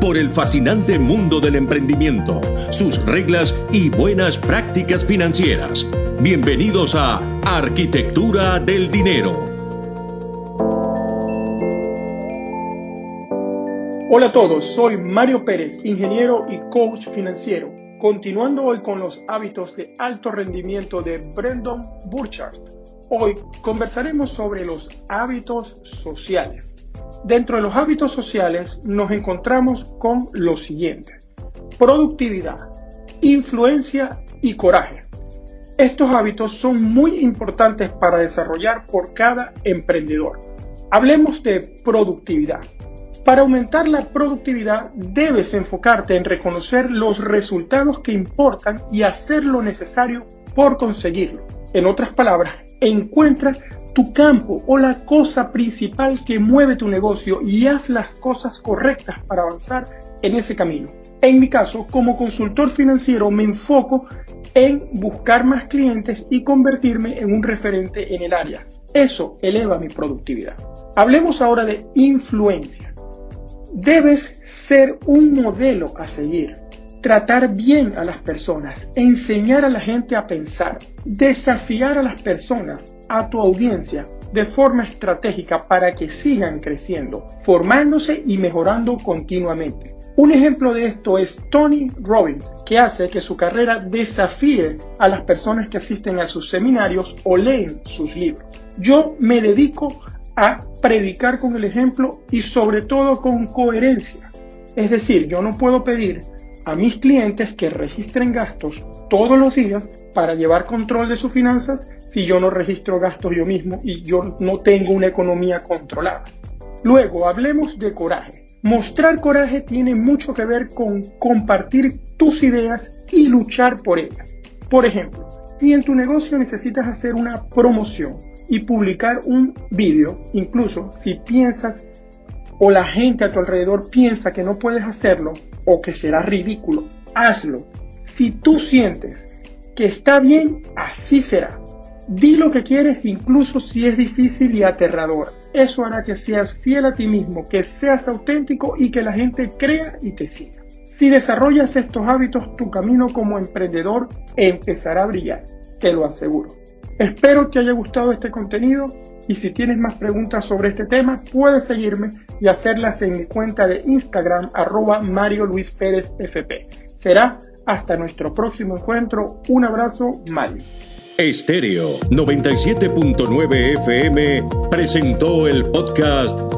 por el fascinante mundo del emprendimiento, sus reglas y buenas prácticas financieras. Bienvenidos a Arquitectura del Dinero. Hola a todos, soy Mario Pérez, ingeniero y coach financiero. Continuando hoy con los hábitos de alto rendimiento de Brendan Burchard. Hoy conversaremos sobre los hábitos sociales. Dentro de los hábitos sociales nos encontramos con lo siguiente. Productividad, influencia y coraje. Estos hábitos son muy importantes para desarrollar por cada emprendedor. Hablemos de productividad. Para aumentar la productividad debes enfocarte en reconocer los resultados que importan y hacer lo necesario por conseguirlo. En otras palabras, encuentra tu campo o la cosa principal que mueve tu negocio y haz las cosas correctas para avanzar en ese camino. En mi caso, como consultor financiero, me enfoco en buscar más clientes y convertirme en un referente en el área. Eso eleva mi productividad. Hablemos ahora de influencia. Debes ser un modelo a seguir tratar bien a las personas, enseñar a la gente a pensar, desafiar a las personas, a tu audiencia, de forma estratégica para que sigan creciendo, formándose y mejorando continuamente. Un ejemplo de esto es Tony Robbins, que hace que su carrera desafíe a las personas que asisten a sus seminarios o leen sus libros. Yo me dedico a predicar con el ejemplo y sobre todo con coherencia. Es decir, yo no puedo pedir a mis clientes que registren gastos todos los días para llevar control de sus finanzas si yo no registro gastos yo mismo y yo no tengo una economía controlada. Luego, hablemos de coraje. Mostrar coraje tiene mucho que ver con compartir tus ideas y luchar por ellas. Por ejemplo, si en tu negocio necesitas hacer una promoción y publicar un vídeo, incluso si piensas o la gente a tu alrededor piensa que no puedes hacerlo o que será ridículo, hazlo. Si tú sientes que está bien, así será. Di lo que quieres incluso si es difícil y aterrador. Eso hará que seas fiel a ti mismo, que seas auténtico y que la gente crea y te siga. Si desarrollas estos hábitos, tu camino como emprendedor empezará a brillar, te lo aseguro. Espero que haya gustado este contenido y si tienes más preguntas sobre este tema, puedes seguirme y hacerlas en mi cuenta de Instagram arroba Mario Luis Pérez FP. Será hasta nuestro próximo encuentro. Un abrazo, Mario. Estéreo 97.9 FM presentó el podcast